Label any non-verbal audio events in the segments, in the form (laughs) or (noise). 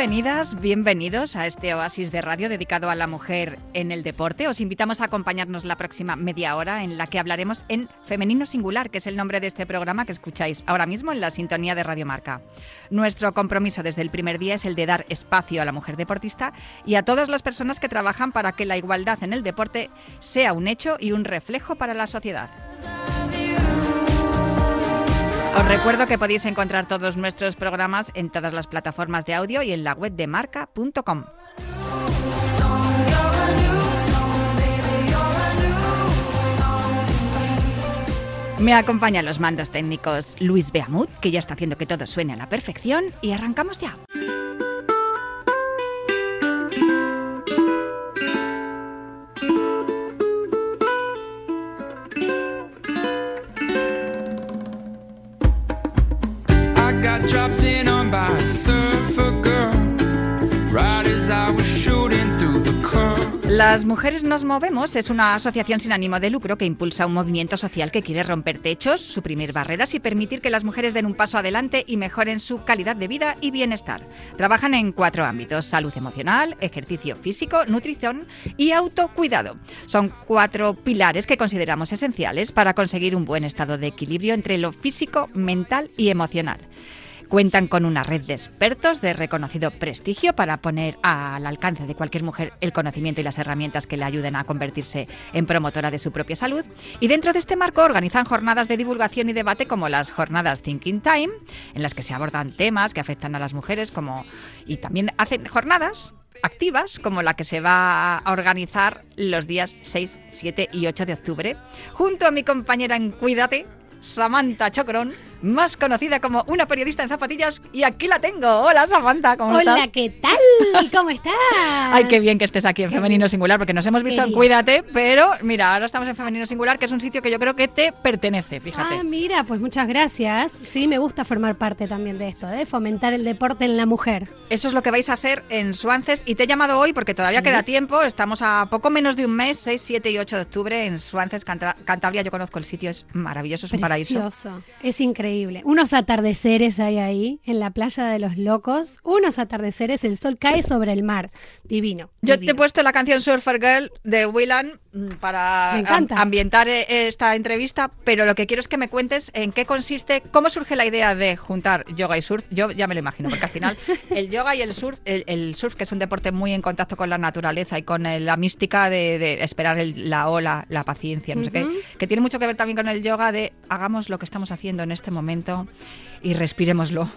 Bienvenidas, bienvenidos a este oasis de radio dedicado a la mujer en el deporte. Os invitamos a acompañarnos la próxima media hora en la que hablaremos en Femenino Singular, que es el nombre de este programa que escucháis ahora mismo en la sintonía de Radio Marca. Nuestro compromiso desde el primer día es el de dar espacio a la mujer deportista y a todas las personas que trabajan para que la igualdad en el deporte sea un hecho y un reflejo para la sociedad. Os recuerdo que podéis encontrar todos nuestros programas en todas las plataformas de audio y en la web de marca.com. Me acompañan los mandos técnicos Luis Beamut, que ya está haciendo que todo suene a la perfección, y arrancamos ya. Las Mujeres Nos Movemos es una asociación sin ánimo de lucro que impulsa un movimiento social que quiere romper techos, suprimir barreras y permitir que las mujeres den un paso adelante y mejoren su calidad de vida y bienestar. Trabajan en cuatro ámbitos, salud emocional, ejercicio físico, nutrición y autocuidado. Son cuatro pilares que consideramos esenciales para conseguir un buen estado de equilibrio entre lo físico, mental y emocional. Cuentan con una red de expertos de reconocido prestigio para poner al alcance de cualquier mujer el conocimiento y las herramientas que le ayuden a convertirse en promotora de su propia salud. Y dentro de este marco organizan jornadas de divulgación y debate como las jornadas Thinking Time, en las que se abordan temas que afectan a las mujeres, como y también hacen jornadas activas como la que se va a organizar los días 6, 7 y 8 de octubre, junto a mi compañera en Cuídate, Samantha Chocron más conocida como una periodista en zapatillas. Y aquí la tengo. Hola, Samantha, ¿cómo Hola, estás? Hola, ¿qué tal? (laughs) ¿Cómo estás? Ay, qué bien que estés aquí en Femenino Singular, porque nos hemos visto en Cuídate, pero mira, ahora estamos en Femenino Singular, que es un sitio que yo creo que te pertenece, fíjate. Ah, mira, pues muchas gracias. Sí, me gusta formar parte también de esto, de fomentar el deporte en la mujer. Eso es lo que vais a hacer en Suances. Y te he llamado hoy porque todavía sí. queda tiempo. Estamos a poco menos de un mes, 6, 7 y 8 de octubre en Suances, Cantabria. Yo conozco el sitio, es maravilloso, es un paraíso. Precioso, es increíble. Unos atardeceres hay ahí, en la playa de los locos. Unos atardeceres, el sol cae sobre el mar. Divino. Yo divino. te he puesto la canción Surfer Girl de Willan para am ambientar esta entrevista, pero lo que quiero es que me cuentes en qué consiste, cómo surge la idea de juntar yoga y surf. Yo ya me lo imagino, porque al final (laughs) el yoga y el surf, el, el surf que es un deporte muy en contacto con la naturaleza y con el, la mística de, de esperar el, la ola, la paciencia, no uh -huh. sé qué, que tiene mucho que ver también con el yoga de hagamos lo que estamos haciendo en este momento y respiremoslo.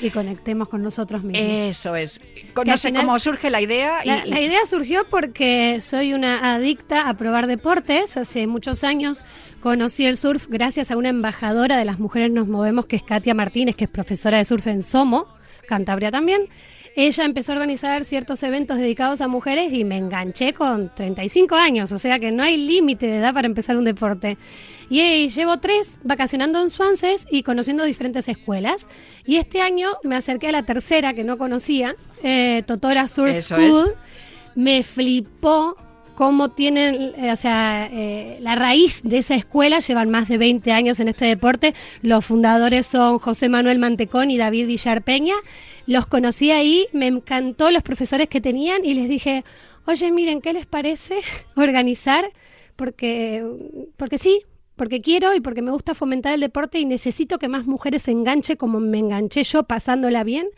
Y conectemos con nosotros mismos. Eso es. No sé final, cómo surge la idea. Y, la, la, idea surgió porque soy una adicta a probar deportes. Hace muchos años conocí el surf gracias a una embajadora de las mujeres Nos Movemos, que es Katia Martínez, que es profesora de surf en Somo, Cantabria también. Ella empezó a organizar ciertos eventos dedicados a mujeres y me enganché con 35 años, o sea que no hay límite de edad para empezar un deporte. Y eh, llevo tres vacacionando en Swanses y conociendo diferentes escuelas. Y este año me acerqué a la tercera que no conocía, eh, Totora Surf Eso School. Es. Me flipó cómo tienen, eh, o sea, eh, la raíz de esa escuela, llevan más de 20 años en este deporte. Los fundadores son José Manuel Mantecón y David Villar Peña. Los conocí ahí, me encantó los profesores que tenían y les dije, oye, miren, ¿qué les parece (laughs) organizar? Porque, porque sí, porque quiero y porque me gusta fomentar el deporte y necesito que más mujeres se enganche como me enganché yo pasándola bien.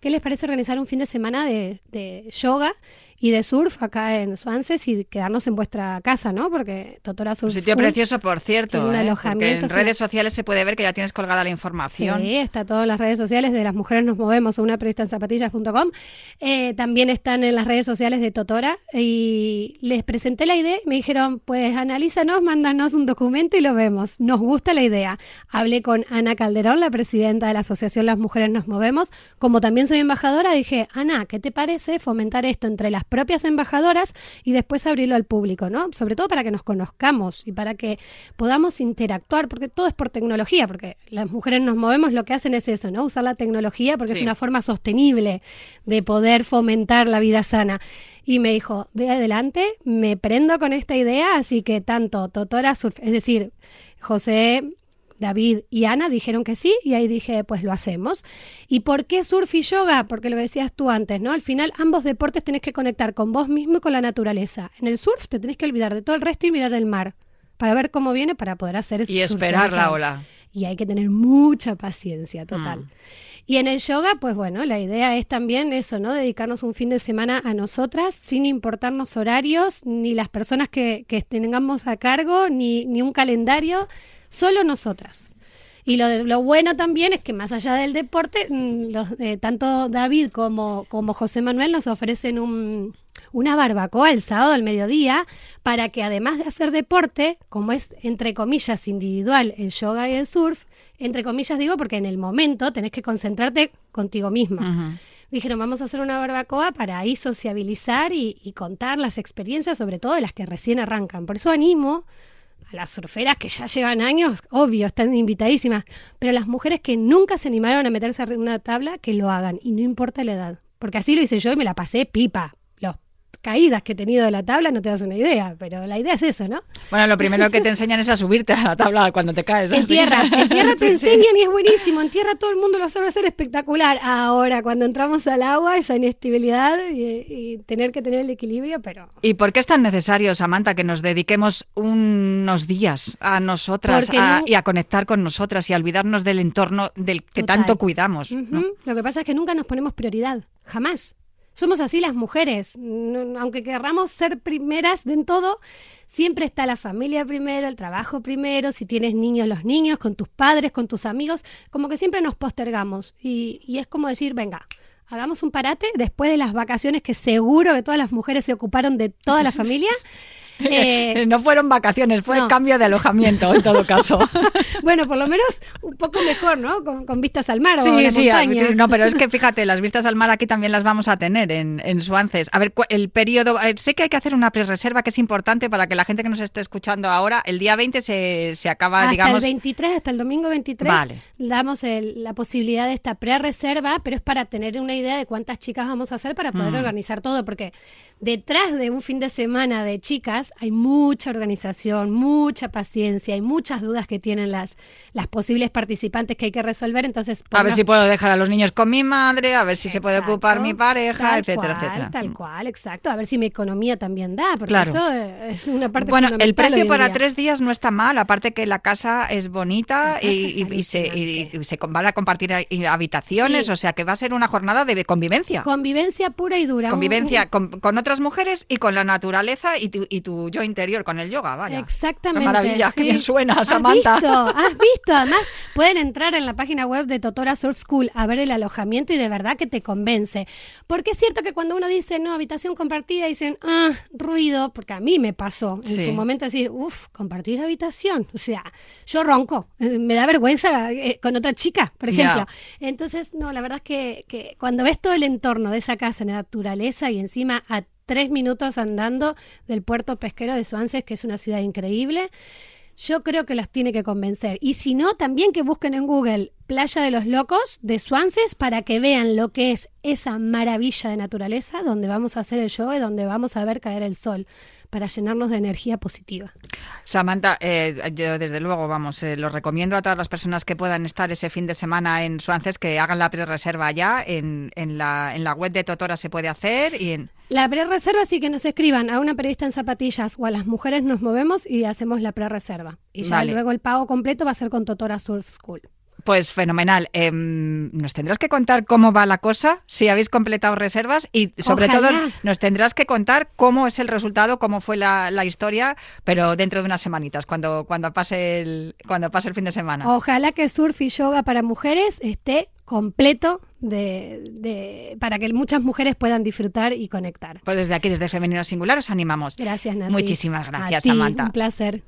¿Qué les parece organizar un fin de semana de, de yoga y de surf acá en Swanses y quedarnos en vuestra casa, ¿no? Porque Totora Surf Un sitio precioso, por cierto. un ¿eh? alojamiento. En redes sociales se puede ver que ya tienes colgada la información. Sí, está todo en las redes sociales de Las Mujeres Nos Movemos, una periodista en zapatillas.com. Eh, también están en las redes sociales de Totora y les presenté la idea y me dijeron, pues analízanos, mándanos un documento y lo vemos. Nos gusta la idea. Hablé con Ana Calderón, la presidenta de la Asociación Las Mujeres Nos Movemos. Como también soy embajadora, dije, Ana, ¿qué te parece fomentar esto entre las las propias embajadoras y después abrirlo al público, ¿no? Sobre todo para que nos conozcamos y para que podamos interactuar, porque todo es por tecnología, porque las mujeres nos movemos, lo que hacen es eso, ¿no? Usar la tecnología porque es una forma sostenible de poder fomentar la vida sana. Y me dijo, ve adelante, me prendo con esta idea, así que tanto Totora Surf, es decir, José David y Ana dijeron que sí y ahí dije, pues lo hacemos. ¿Y por qué surf y yoga? Porque lo decías tú antes, ¿no? Al final ambos deportes tenés que conectar con vos mismo y con la naturaleza. En el surf te tenés que olvidar de todo el resto y mirar el mar para ver cómo viene para poder hacer ese Y esperar la ola. Y hay que tener mucha paciencia, total. Mm. Y en el yoga, pues bueno, la idea es también eso, ¿no? Dedicarnos un fin de semana a nosotras sin importarnos horarios, ni las personas que, que tengamos a cargo, ni, ni un calendario solo nosotras. Y lo, lo, bueno también es que más allá del deporte, mm, los, eh, tanto David como, como José Manuel nos ofrecen un, una barbacoa el sábado al mediodía para que además de hacer deporte, como es entre comillas individual el yoga y el surf, entre comillas digo porque en el momento tenés que concentrarte contigo misma. Dijeron, vamos a hacer una barbacoa para ahí sociabilizar y, y contar las experiencias, sobre todo de las que recién arrancan. Por eso animo a las surferas que ya llevan años, obvio, están invitadísimas, pero las mujeres que nunca se animaron a meterse en una tabla, que lo hagan, y no importa la edad. Porque así lo hice yo y me la pasé pipa caídas que he tenido de la tabla no te das una idea, pero la idea es eso, ¿no? Bueno, lo primero que te (laughs) enseñan es a subirte a la tabla cuando te caes. En tierra, en tierra te (laughs) enseñan y es buenísimo, en tierra todo el mundo lo sabe hacer espectacular. Ahora, cuando entramos al agua, esa inestabilidad y, tener que tener el equilibrio, pero... ¿Y por qué es tan necesario, Samantha, que nos dediquemos unos días a nosotras y a conectar con nosotras y a olvidarnos del entorno del que tanto cuidamos? Lo que pasa es que nunca nos ponemos prioridad, jamás. Somos así las mujeres. aunque querramos ser primeras en todo, siempre está la familia primero, el trabajo primero, si tienes niños, los niños, con tus padres, con tus amigos, como que siempre nos postergamos. Y, y es como decir, venga, hagamos un parate después de las vacaciones que seguro que todas las mujeres se ocuparon de toda la (laughs) familia. Eh, (laughs) no fueron vacaciones, fue cambio de alojamiento en todo caso. (laughs) bueno, por lo menos un poco mejor, ¿no? Con, vistas al mar o sí, sí, no, pero es que (laughs) fíjate, las vistas al mar aquí también las vamos a tener en, en Suances. A ver, el periodo, eh, sé que hay que hacer una pre-reserva que es importante para que la gente que nos esté escuchando ahora, el día 20 se, se acaba, hasta digamos... el 23, hasta el domingo 23, damos la posibilidad de esta pre-reserva, pero es para tener una idea de cuántas chicas vamos a hacer para poder mm. organizar todo, porque detrás de un fin de semana de chicas hay mucha organización, mucha paciencia, hay muchas dudas que tienen las, las posibles participantes que hay que resolver. Entonces, a ver si puedo dejar a los niños con mi madre, a ver si se puede ocupar mi pareja, etcétera, etcétera. Tal cual, exacto. A ver si mi economía también da, porque eso es una parte Bueno, el precio para tres días no está mal, aparte que la casa es bonita y, se, se, van a compartir habitaciones, o sea que va a ser una jornada de convivencia. Convivencia pura y dura. Convivencia con, con otras mujeres y con la naturaleza y tu, y tu yo interior, con el yoga, vaya. Exactamente. Qué maravilla, qué bien suena, Samantha. ¿Has visto? ¿Has visto? Además, pueden entrar en la página web de Totora Surf School a ver el alojamiento y de verdad que te convence. Porque es cierto que cuando uno dice, no, habitación compartida, dicen, ah, ruido, porque a mí me pasó en su momento decir, uff, compartir habitación. O sea, yo ronco, eh, me da vergüenza eh, con otra chica, por ejemplo. Entonces, no, la verdad es que, que cuando ves todo el entorno de esa casa en la naturaleza y encima a tres minutos andando del puerto pesquero de Suances, que es una ciudad increíble. Yo creo que las tiene que convencer. Y si no, también que busquen en Google Playa de los Locos de Suances para que vean lo que es esa maravilla de naturaleza donde vamos a hacer el show y donde vamos a ver caer el sol para llenarnos de energía positiva. Samantha, eh, yo desde luego, vamos, eh, lo recomiendo a todas las personas que puedan estar ese fin de semana en Suances que hagan la pre-reserva ya. En, en, la, en la web de Totora se puede hacer y en... La pre-reserva sí que nos escriban a una periodista en zapatillas o a las mujeres nos movemos y hacemos la pre-reserva. Y ya luego el pago completo va a ser con Totora Surf School. Pues fenomenal. Em, nos tendrás que contar cómo va la cosa, si habéis completado reservas y sobre todo nos tendrás que contar cómo es el resultado, cómo fue la, historia, pero dentro de unas semanitas, cuando, cuando, pase el, cuando pase el fin de semana. Ojalá que surf y yoga para mujeres esté completo de, para que muchas mujeres puedan disfrutar y conectar. Pues desde aquí, desde Femenino Singular, os animamos. Gracias, Nati. Muchísimas gracias, Samantha. Un placer.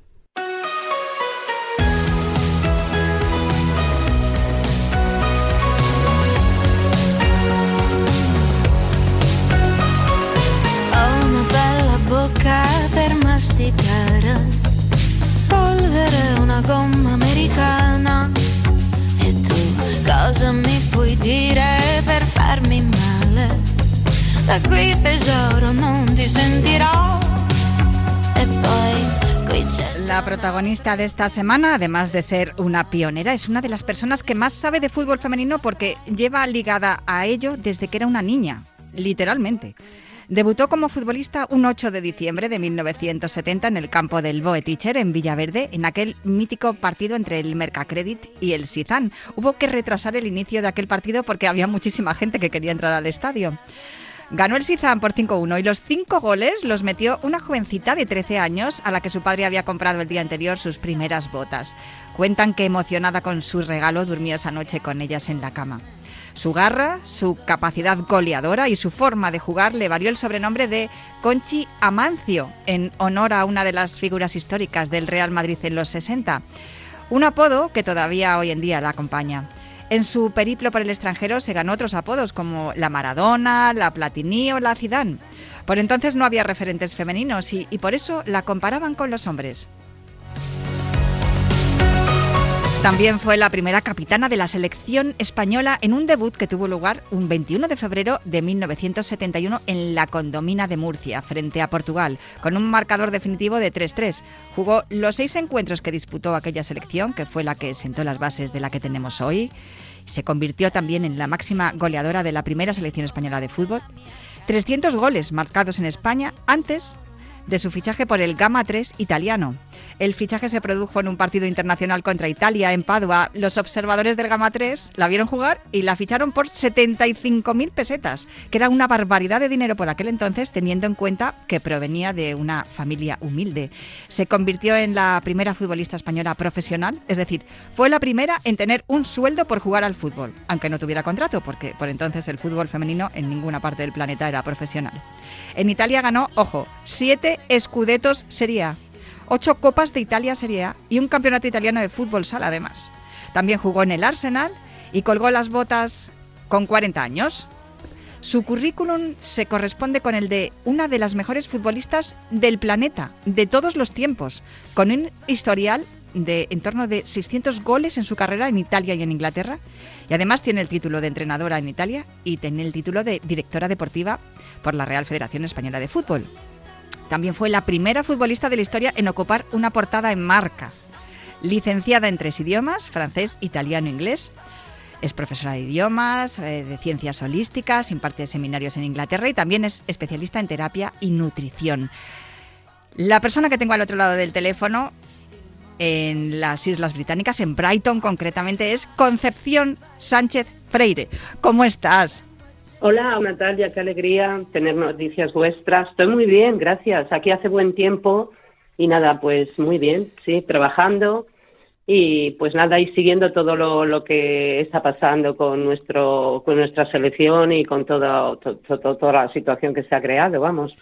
La protagonista de esta semana, además de ser una pionera, es una de las personas que más sabe de fútbol femenino porque lleva ligada a ello desde que era una niña, literalmente. Debutó como futbolista un 8 de diciembre de 1970 en el campo del Boeticher en Villaverde, en aquel mítico partido entre el Mercacredit y el Sizán. Hubo que retrasar el inicio de aquel partido porque había muchísima gente que quería entrar al estadio. Ganó el Sizán por 5-1 y los cinco goles los metió una jovencita de 13 años a la que su padre había comprado el día anterior sus primeras botas. Cuentan que emocionada con su regalo durmió esa noche con ellas en la cama. Su garra, su capacidad goleadora y su forma de jugar le valió el sobrenombre de Conchi Amancio, en honor a una de las figuras históricas del Real Madrid en los 60. Un apodo que todavía hoy en día la acompaña. En su periplo por el extranjero se ganó otros apodos como la Maradona, la Platini o la Zidane. Por entonces no había referentes femeninos y, y por eso la comparaban con los hombres. También fue la primera capitana de la selección española en un debut que tuvo lugar un 21 de febrero de 1971 en la Condomina de Murcia, frente a Portugal, con un marcador definitivo de 3-3. Jugó los seis encuentros que disputó aquella selección, que fue la que sentó las bases de la que tenemos hoy. Se convirtió también en la máxima goleadora de la primera selección española de fútbol. 300 goles marcados en España antes de su fichaje por el Gamma 3 italiano. El fichaje se produjo en un partido internacional contra Italia en Padua. Los observadores del Gamma 3 la vieron jugar y la ficharon por 75.000 pesetas, que era una barbaridad de dinero por aquel entonces, teniendo en cuenta que provenía de una familia humilde. Se convirtió en la primera futbolista española profesional, es decir, fue la primera en tener un sueldo por jugar al fútbol, aunque no tuviera contrato, porque por entonces el fútbol femenino en ninguna parte del planeta era profesional. En Italia ganó, ojo, siete escudetos Serie A, ocho Copas de Italia Serie y un campeonato italiano de fútbol sala además. También jugó en el Arsenal y colgó las botas con 40 años. Su currículum se corresponde con el de una de las mejores futbolistas del planeta, de todos los tiempos, con un historial de en torno de 600 goles en su carrera en Italia y en Inglaterra. Y además tiene el título de entrenadora en Italia y tiene el título de directora deportiva por la Real Federación Española de Fútbol. También fue la primera futbolista de la historia en ocupar una portada en marca. Licenciada en tres idiomas, francés, italiano e inglés. Es profesora de idiomas, eh, de ciencias holísticas, imparte seminarios en Inglaterra y también es especialista en terapia y nutrición. La persona que tengo al otro lado del teléfono en las Islas Británicas, en Brighton concretamente, es Concepción Sánchez Freire. ¿Cómo estás? Hola Natalia, qué alegría tener noticias vuestras. Estoy muy bien, gracias. Aquí hace buen tiempo y nada, pues muy bien, sí, trabajando y pues nada, y siguiendo todo lo, lo que está pasando con nuestro con nuestra selección y con toda, to- to- toda la situación que se ha creado, vamos.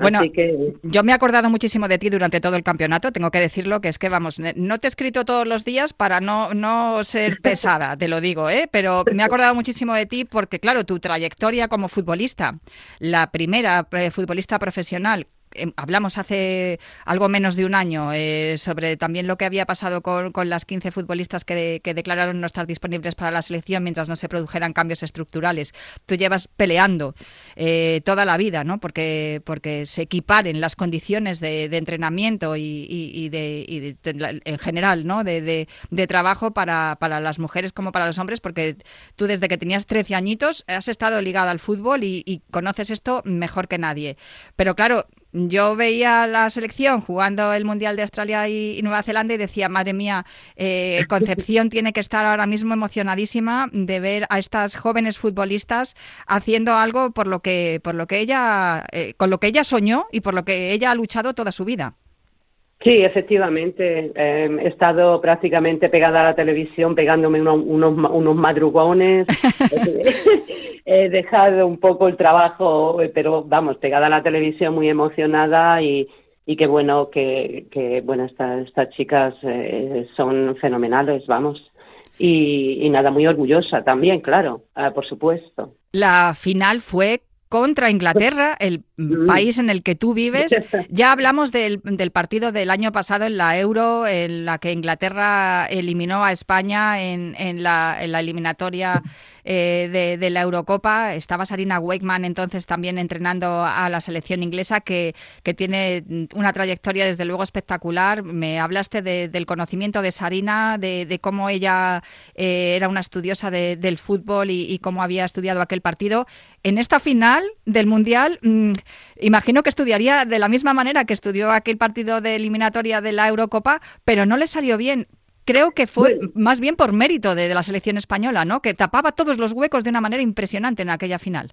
Bueno, que Yo me he acordado muchísimo de ti durante todo el campeonato, tengo que decirlo, que es que, vamos, no te he escrito todos los días para no, no ser (laughs) pesada, te lo digo, ¿eh? pero me he acordado muchísimo de ti porque, claro, tu trayectoria como futbolista, la primera eh, futbolista profesional, eh, hablamos hace algo menos de un año eh, sobre también lo que había pasado con, con las 15 futbolistas que, que declararon no estar disponibles para la selección mientras no se produjeran cambios estructurales. Tú llevas peleando eh, toda la vida, ¿no? Porque, porque se equiparen las condiciones de, de entrenamiento y, y- y de, y en general, ¿no? De trabajo para, para las mujeres como para los hombres, porque tú desde que tenías 13 añitos has estado ligada al fútbol y, y conoces esto mejor que nadie. Pero claro, yo veía la selección jugando el Mundial de Australia y, y Nueva Zelanda y decía, madre mía, eh, Concepción (laughs) tiene que estar ahora mismo emocionadísima de ver a estas jóvenes futbolistas haciendo algo por lo que, por lo que ella, eh, con lo que ella soñó y por lo que ella ha luchado toda su vida. Sí, efectivamente, eh, he estado prácticamente pegada a la televisión, pegándome uno- unos, ma- unos madrugones. (laughs) (laughs) he dejado un poco el trabajo, eh, pero vamos, pegada a la televisión, muy emocionada y, y qué bueno que, que bueno, esta- estas chicas eh, son fenomenales, vamos. Y, y nada, muy orgullosa también, claro, ah, por supuesto. La final fue contra Inglaterra, el Mm. país en el que tú vives. (laughs) Ya hablamos del, del partido del año pasado en la Euro, en la que Inglaterra eliminó a España en, en la, en la eliminatoria de, de, la Eurocopa. Estaba Sarina Wakeman entonces también entrenando a la selección inglesa que, que tiene una trayectoria desde luego espectacular. Me hablaste del conocimiento de Sarina, de, cómo ella eh, era una estudiosa del fútbol y, cómo había estudiado aquel partido. En esta final del Mundial, mm, imagino que estudiaría de la misma manera que estudió aquel partido de eliminatoria de la Eurocopa, pero no le salió bien creo que fue más bien por mérito de, la selección española, ¿no? Que tapaba todos los huecos de una manera impresionante en aquella final.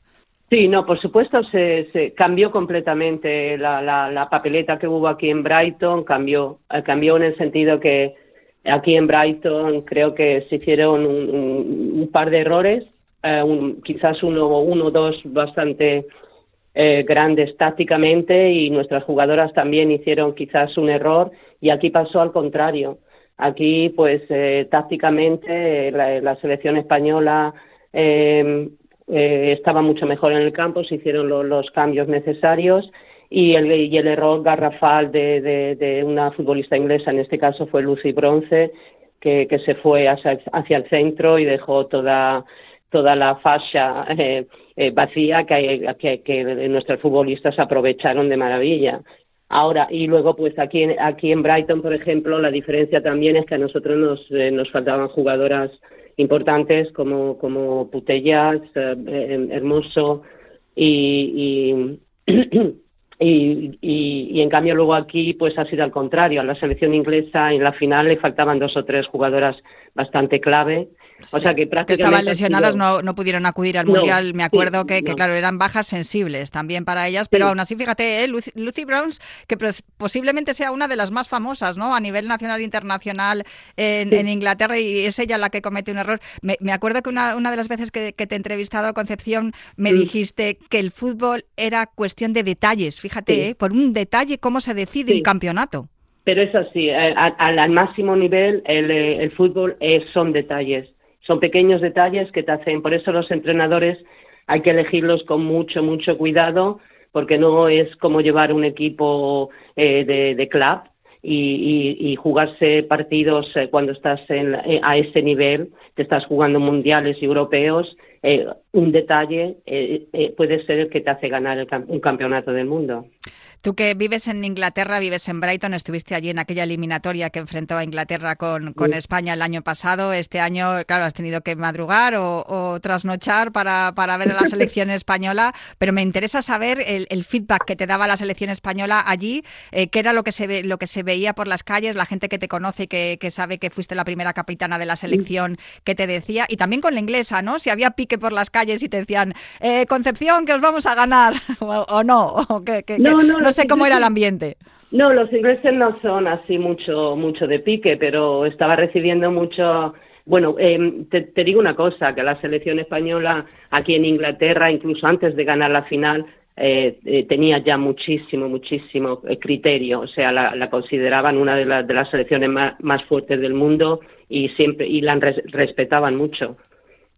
Sí, no, por supuesto se, cambió completamente la, papeleta que hubo aquí en Brighton, cambió, eh, cambió en el sentido que aquí en Brighton creo que se hicieron un, par de errores, eh, quizás uno o dos bastante eh, grandes tácticamente y nuestras jugadoras también hicieron quizás un error y aquí pasó al contrario. Aquí, pues, tácticamente la, selección española eh, estaba mucho mejor en el campo, se hicieron los cambios necesarios y el, y el error garrafal de, una futbolista inglesa, en este caso fue Lucy Bronce, que, se fue hacia, el centro y dejó toda, toda la fascia eh, eh, vacía que, que, nuestros futbolistas aprovecharon de maravilla. Ahora, y luego, pues aquí, aquí en Brighton, por ejemplo, la diferencia también es que a nosotros nos, nos faltaban jugadoras importantes como, como Putellas, eh, Hermoso (clears throat) y, y, y, en cambio luego aquí pues ha sido al contrario. A la selección inglesa en la final le faltaban dos o tres jugadoras bastante clave o sea que prácticamente. estaban lesionadas, no, no pudieron acudir al Mundial. Me acuerdo que, claro, eran bajas sensibles también para ellas, pero aún así, fíjate, ¿eh? Lucy, Browns, que posiblemente sea una de las más famosas, ¿no? A nivel nacional e internacional en, Inglaterra y es ella la que comete un error. Me, acuerdo que una, una, de las veces que, te he entrevistado, Concepción, me mm. dijiste que el fútbol era cuestión de detalles. Fíjate, ¿eh? por un detalle, cómo se decide un campeonato. Pero es así, eh, al, máximo nivel el, el fútbol son detalles son pequeños detalles que te hacen, por eso los entrenadores hay que elegirlos con mucho, mucho cuidado, porque no es como llevar un equipo eh, de, club y, jugarse partidos eh, cuando estás eh, a ese nivel, te estás jugando mundiales y europeos, un detalle puede ser el que te hace ganar un campeonato del mundo. Tú que vives en Inglaterra, vives en Brighton, estuviste allí en aquella eliminatoria que enfrentó a Inglaterra con, España el año pasado. Este año, claro, has tenido que madrugar o, trasnochar para, ver a la selección (laughs) española, pero me interesa saber el, feedback que te daba la selección española allí, eh, qué era lo que, se ve, lo que se veía por las calles, la gente que te conoce y que, sabe que fuiste la primera capitana de la selección, que te decía, y también con la inglesa, ¿no? Si había pique por las calles y te decían, eh, Concepción, que os vamos a ganar, (laughs) o, no, (laughs) o que, no, no, no sé cómo era el ambiente. No, los ingleses no son así mucho, mucho de pique, pero estaba recibiendo mucho. Bueno, em, te, digo una cosa, que la selección española aquí en Inglaterra, incluso antes de ganar la final, eh, eh, tenía ya muchísimo, muchísimo eh, criterio. O sea, la, consideraban una de, de las selecciones más, fuertes del mundo y siempre y la respetaban mucho.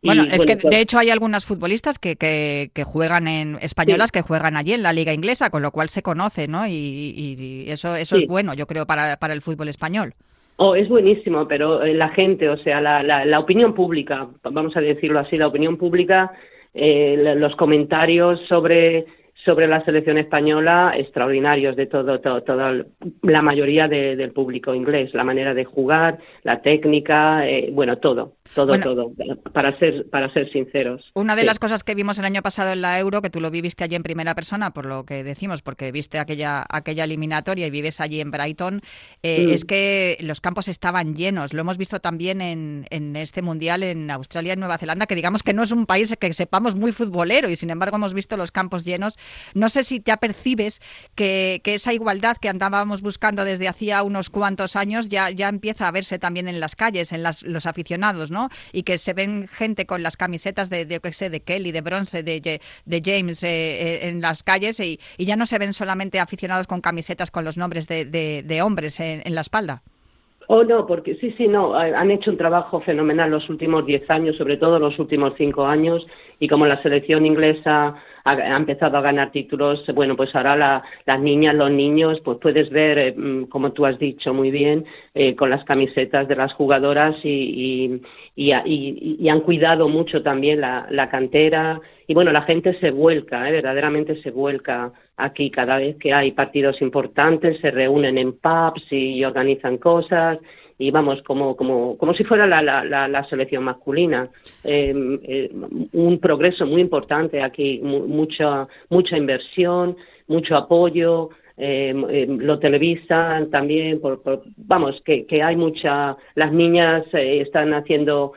Bueno, es que de hecho hay algunas futbolistas que, que, juegan en españolas que juegan allí en la liga inglesa, con lo cual se conoce, ¿no? Y, eso eso es bueno, yo creo, para, para el fútbol español. Oh, es buenísimo, pero eh, la gente, o sea, la, la, opinión pública, vamos a decirlo así, la opinión pública, eh, los comentarios sobre sobre la selección española extraordinarios de todo, todo toda la mayoría del público inglés, la manera de jugar, la técnica, eh, bueno, todo todo, todo, para ser, para ser sinceros. Una de las cosas que vimos el año pasado en la Euro, que tú lo viviste allí en primera persona, por lo que decimos, porque viste aquella, aquella eliminatoria y vives allí en Brighton, eh, mm. es que los campos estaban llenos. Lo hemos visto también en, en este Mundial en Australia y Nueva Zelanda, que digamos que no es un país que sepamos muy futbolero y sin embargo hemos visto los campos llenos. No sé si ya percibes que, que esa igualdad que andábamos buscando desde hacía unos cuantos años ya, ya empieza a verse también en las calles, en las, los aficionados, ¿no? Y que se ven gente con las camisetas de, de, sé, de Kelly, de Bronce, de, de James eh, eh, en las calles y, ya no se ven solamente aficionados con camisetas con los nombres de, hombres en, la espalda. Oh, no, porque sí, sí, no, han hecho un trabajo fenomenal los últimos diez años, sobre todo los últimos cinco años, y como la selección inglesa ha, empezado a ganar títulos. Bueno, pues ahora las niñas, los niños, pues puedes ver, eh, mm, como tú has dicho muy bien, eh, con las camisetas de las jugadoras y, y, han cuidado mucho también la, la cantera. Y bueno, la gente se vuelca, ¿eh? verdaderamente se vuelca aquí cada vez que hay partidos importantes, se reúnen en pubs y organizan cosas y vamos, como, como, como si fuera la, la, la, selección masculina. Em, eh, un progreso muy importante aquí, mucha, mucha inversión, mucho apoyo. Em, lo televisan también, por, vamos, que, que hay mucha, las niñas eh, están haciendo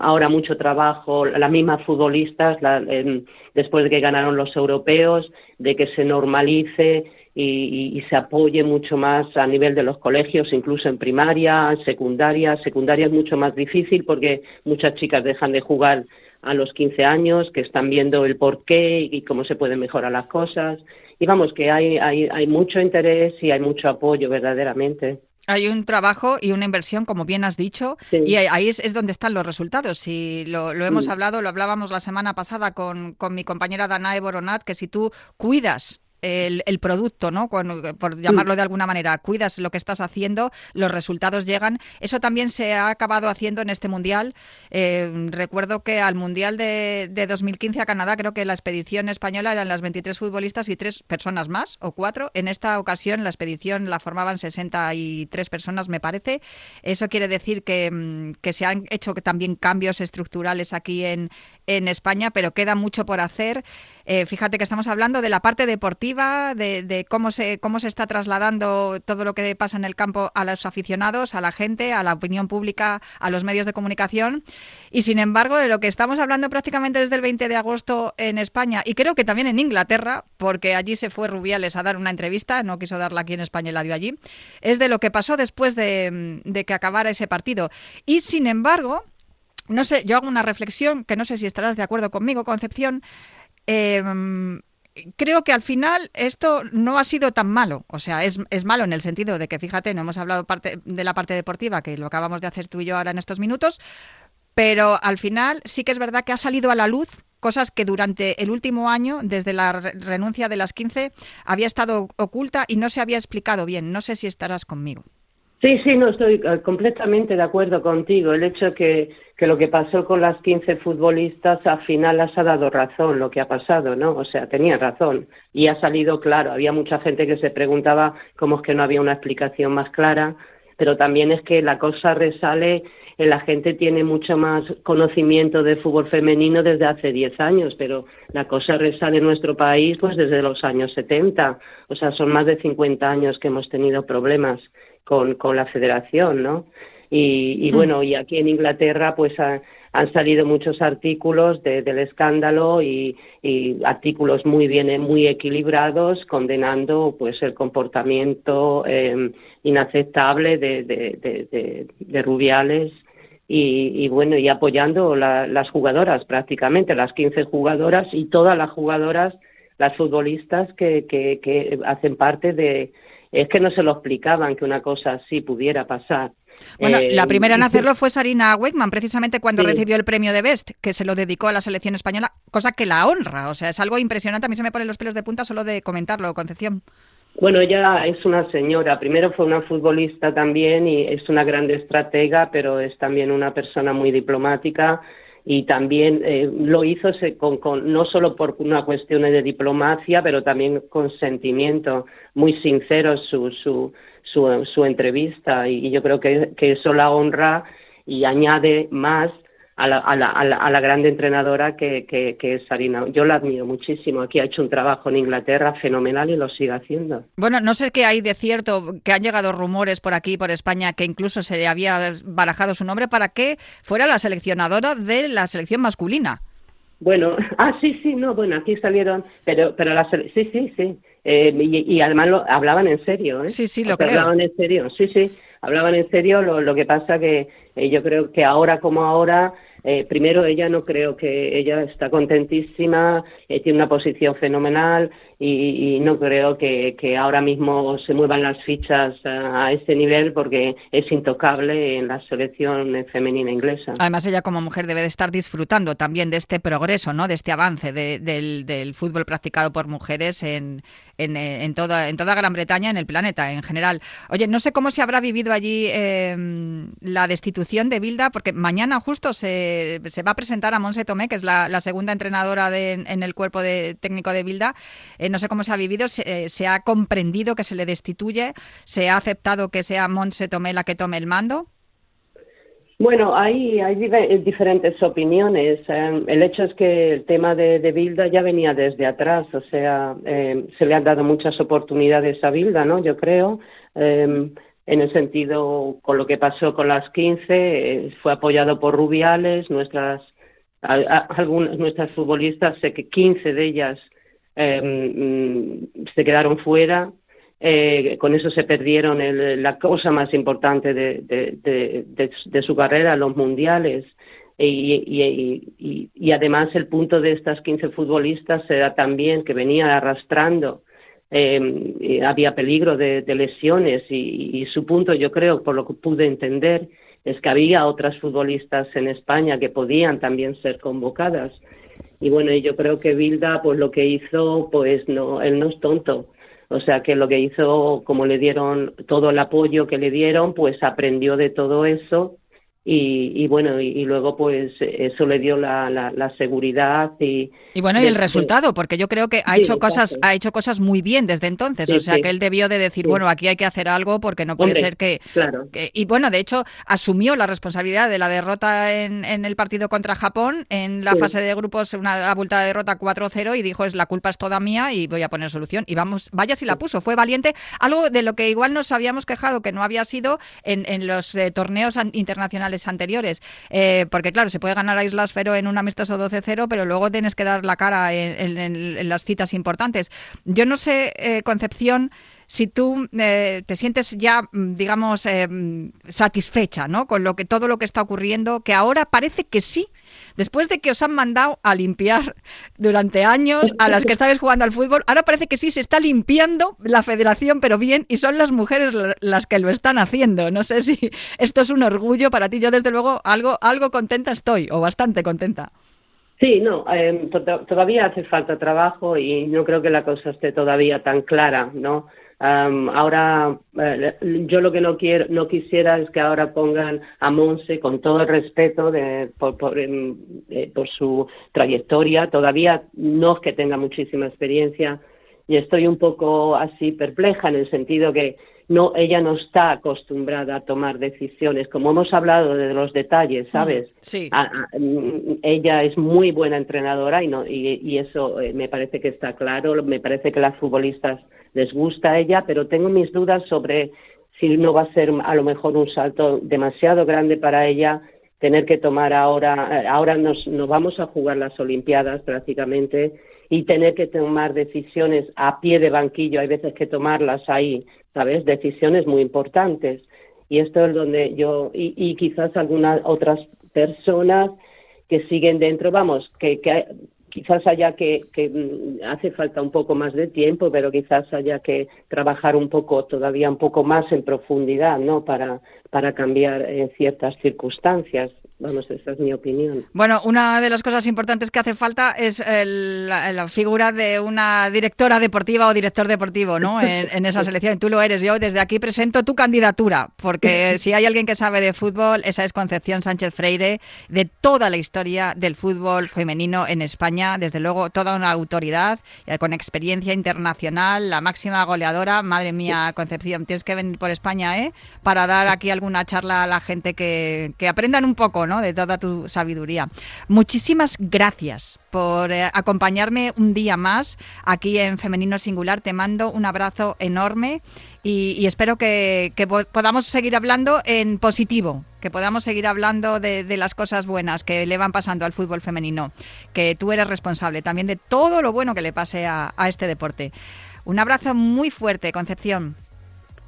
ahora mucho trabajo, las mismas futbolistas, después de que ganaron los europeos, de que se normalice y, se apoye mucho más a nivel de los colegios, incluso en primaria, secundaria. Secundaria es mucho más difícil porque muchas chicas dejan de jugar a los 15 años, que están viendo el porqué y cómo se pueden mejorar las cosas. Y vamos, que hay, hay, hay mucho interés y hay mucho apoyo verdaderamente. Hay un trabajo y una inversión, como bien has dicho, y ahí es, donde están los resultados. Si lo, hemos hablado, lo hablábamos la semana pasada con, con mi compañera Danae Boronat, que si tú cuidas el, producto, ¿no? por llamarlo de alguna manera, cuidas lo que estás haciendo, los resultados llegan. Eso también se ha acabado haciendo en este Mundial. Eh, recuerdo que al Mundial de, de, 2015 a Canadá, creo que la expedición española eran las 23 futbolistas y tres personas más, o cuatro. En esta ocasión la expedición la formaban 63 personas, me parece. Eso quiere decir que, mm, que se han hecho también cambios estructurales aquí en, en España, pero queda mucho por hacer. Eh, fíjate que estamos hablando de la parte deportiva, de, cómo, se, cómo se está trasladando todo lo que pasa en el campo a los aficionados, a la gente, a la opinión pública, a los medios de comunicación. Y sin embargo, de lo que estamos hablando prácticamente desde el 20 de agosto en España y creo que también en Inglaterra, porque allí se fue Rubiales a dar una entrevista, no quiso darla aquí en España y la dio allí, es de lo que pasó después de, de que acabara ese partido. Y sin embargo, no sé, yo hago una reflexión que no sé si estarás de acuerdo conmigo, Concepción. Em, creo que al final esto no ha sido tan malo. O sea, es, es, malo en el sentido de que, fíjate, no hemos hablado parte, de la parte deportiva, que lo acabamos de hacer tú y yo ahora en estos minutos, pero al final sí que es verdad que ha salido a la luz cosas que durante el último año, desde la renuncia de las 15, había estado oculta y no se había explicado bien. No sé si estarás conmigo. Sí, sí, no estoy eh, completamente de acuerdo contigo. El hecho que, lo que pasó con las 15 futbolistas al final las ha dado razón lo que ha pasado, ¿no? O sea, tenía razón y ha salido claro. Había mucha gente que se preguntaba cómo es que no había una explicación más clara, pero también es que la cosa resale la gente tiene mucho más conocimiento de fútbol femenino desde hace 10 años, pero la cosa resale en nuestro país pues desde los años 70. O sea, son más de 50 años que hemos tenido problemas con, con la federación, ¿no? Y, y mm. bueno, y aquí en Inglaterra pues han salido muchos artículos del escándalo y, y, artículos muy bien, muy equilibrados condenando pues el comportamiento eh, inaceptable de, de, de, de, Rubiales y, y, bueno, y apoyando las jugadoras prácticamente, las 15 jugadoras y todas las jugadoras, las futbolistas que, que, que hacen parte de, es que no se lo explicaban que una cosa así pudiera pasar. Bueno, la eh, primera en hacerlo fue Sarina Wakeman, precisamente cuando recibió el premio de Best, que se lo dedicó a la selección española, cosa que la honra. O sea, es algo impresionante. A mí se me ponen los pelos de punta solo de comentarlo, Concepción. Bueno, ella es una señora. Primero fue una futbolista también y es una gran estratega, pero es también una persona muy diplomática y también eh, lo hizo con, con, no solo por una cuestión de diplomacia, pero también con sentimiento, muy sincero su, su, su, su entrevista. Y, yo creo que, que, eso la honra y añade más a la, a la, a la, grande entrenadora que, que, que, es Sarina. Yo la admiro muchísimo. Aquí ha hecho un trabajo en Inglaterra fenomenal y lo sigue haciendo. Bueno, no sé qué hay de cierto, que han llegado rumores por aquí, por España, que incluso se le había barajado su nombre para que fuera la seleccionadora de la selección masculina. Bueno, (laughs) ah, sí, sí, no, bueno, aquí salieron, pero, pero la, sí, sí, sí. Eh, y, además lo, hablaban en serio, ¿eh? Sí, sí, lo creo. Hablaban en serio, sí, sí, hablaban en serio. Lo, lo que pasa que Eh, yo creo que ahora como ahora eh, primero, ella no creo que ella está contentísima, eh, tiene una posición fenomenal y, no creo que, ahora mismo se muevan las fichas a, este nivel porque es intocable en la selección femenina inglesa. Además, ella como mujer debe de estar disfrutando también de este progreso, ¿no? de este avance del, fútbol practicado por mujeres en, en, toda, en toda Gran Bretaña, en el planeta en general. Oye, no sé cómo se habrá vivido allí em, la destitución de Bilda, porque mañana justo se se, va a presentar a Monse Tomé, que es la, segunda entrenadora en el cuerpo de, técnico de Bilda. Eh, no sé cómo se ha vivido, eh, se, ha comprendido que se le destituye, se ha aceptado que sea Monse Tomé la que tome el mando. Bueno, hay, hay diferentes opiniones. Eh, el hecho es que el tema de, Bilda ya venía desde atrás, o sea, se le han dado muchas oportunidades a Bilda, ¿no? Yo creo en el sentido con lo que pasó con las 15, eh, fue apoyado por Rubiales, nuestras algunas nuestras futbolistas, sé que 15 de ellas mm, se quedaron fuera, eh, con eso se perdieron la cosa más importante de, su carrera, los mundiales. Y, y, además el punto de estas 15 futbolistas era también que venía arrastrando eh, había peligro de, lesiones y, su punto, yo creo, por lo que pude entender, es que había otras futbolistas en España que podían también ser convocadas. Y bueno, yo creo que Bilda, pues lo que hizo, pues no, él no es tonto. O sea que lo que hizo, como le dieron todo el apoyo que le dieron, pues aprendió de todo eso y, bueno, y, luego pues eso le dio la, la, seguridad y... Y bueno, y el resultado, porque yo creo que ha hecho cosas ha hecho cosas muy bien desde entonces, o sea que él debió de decir, bueno, aquí hay que hacer algo porque no puede ser que, claro. Y bueno, de hecho, asumió la responsabilidad de la derrota en, en el partido contra Japón, en la fase de grupos, una abultada derrota 4-0 y dijo, es la culpa es toda mía y voy a poner solución. Y vamos, vaya si la puso, fue valiente, algo de lo que igual nos habíamos quejado que no había sido en, en los eh, torneos internacionales anteriores. Eh, porque claro, se puede ganar a Islas Fero en un amistoso 12-0, pero luego tienes que dar la cara en, las citas importantes. Yo no sé, eh, Concepción, si tú eh, te sientes ya, mm, digamos, eh, satisfecha, ¿no? Con lo que todo lo que está ocurriendo, que ahora parece que sí, después de que os han mandado a limpiar durante años a las que estabais jugando al fútbol, ahora parece que sí se está limpiando la federación, pero bien, y son las mujeres las que lo están haciendo. No sé si esto es un orgullo para ti. Yo desde luego algo, algo contenta estoy, o bastante contenta. Sí, no, eh, todavía hace falta trabajo y no creo que la cosa esté todavía tan clara, ¿no? Ahora, eh, yo lo que no quiero, no quisiera es que ahora pongan a Monse con todo el respeto de, por, por, eh, por su trayectoria. Todavía no es que tenga muchísima experiencia y estoy un poco así perpleja en el sentido que no, ella no está acostumbrada a tomar decisiones, como hemos hablado de los detalles, mm, ¿sabes? Sí. Mm, ella es muy buena entrenadora y, no, y, y eso eh, me parece que está claro, me parece que las futbolistas les gusta a ella, pero tengo mis dudas sobre si no va a ser a lo mejor un salto demasiado grande para ella tener que tomar ahora, eh, ahora nos, nos vamos a jugar las Olimpiadas prácticamente y tener que tomar decisiones a pie de banquillo, hay veces que tomarlas ahí, ¿sabes? Decisiones muy importantes. Y esto es donde yo, y, y quizás algunas otras personas que siguen dentro, vamos, que, que quizás haya que, que, mm, hace falta un poco más de tiempo, pero quizás haya que trabajar un poco, todavía un poco más en profundidad, ¿no? Para, para cambiar en ciertas circunstancias. Vamos, esa es mi opinión. Bueno, una de las cosas importantes que hace falta es la, figura de una directora deportiva o director deportivo, ¿no? (laughs) En, esa selección. Tú lo eres. Yo desde aquí presento tu candidatura, porque (laughs) si hay alguien que sabe de fútbol, esa es Concepción Sánchez Freire, de toda la historia del fútbol femenino en España. Desde luego, toda una autoridad eh, con experiencia internacional, la máxima goleadora. Madre mía, Concepción, tienes que venir por España, ¿eh? Para dar aquí alguna charla a la gente que, que aprendan un poco ¿no? de toda tu sabiduría. Muchísimas gracias por eh, acompañarme un día más aquí en Femenino Singular. Te mando un abrazo enorme y, espero que, podamos seguir hablando en positivo, que podamos seguir hablando de, las cosas buenas que le van pasando al fútbol femenino, que tú eres responsable también de todo lo bueno que le pase a este deporte. Un abrazo muy fuerte, Concepción.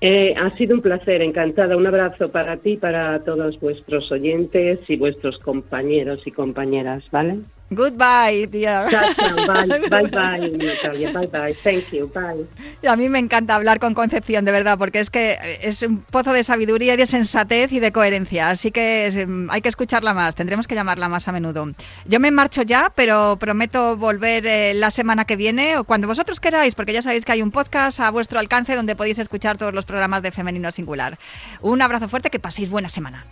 Eh, ha sido un placer, encantada. Un abrazo para ti, para todos vuestros oyentes y vuestros compañeros y compañeras, ¿vale? Goodbye, dear. (laughs) Bye, bye, bye, Natalia, bye, bye, thank you, bye. Y a mí me encanta hablar con Concepción, de verdad, porque es que es un pozo de sabiduría de sensatez y de coherencia, así que em, hay que escucharla más, tendremos que llamarla más a menudo. Yo me marcho ya, pero prometo volver eh, la semana que viene o cuando vosotros queráis, porque ya sabéis que hay un podcast a vuestro alcance donde podéis escuchar todos los programas de Femenino Singular. Un abrazo fuerte, que paséis buena semana.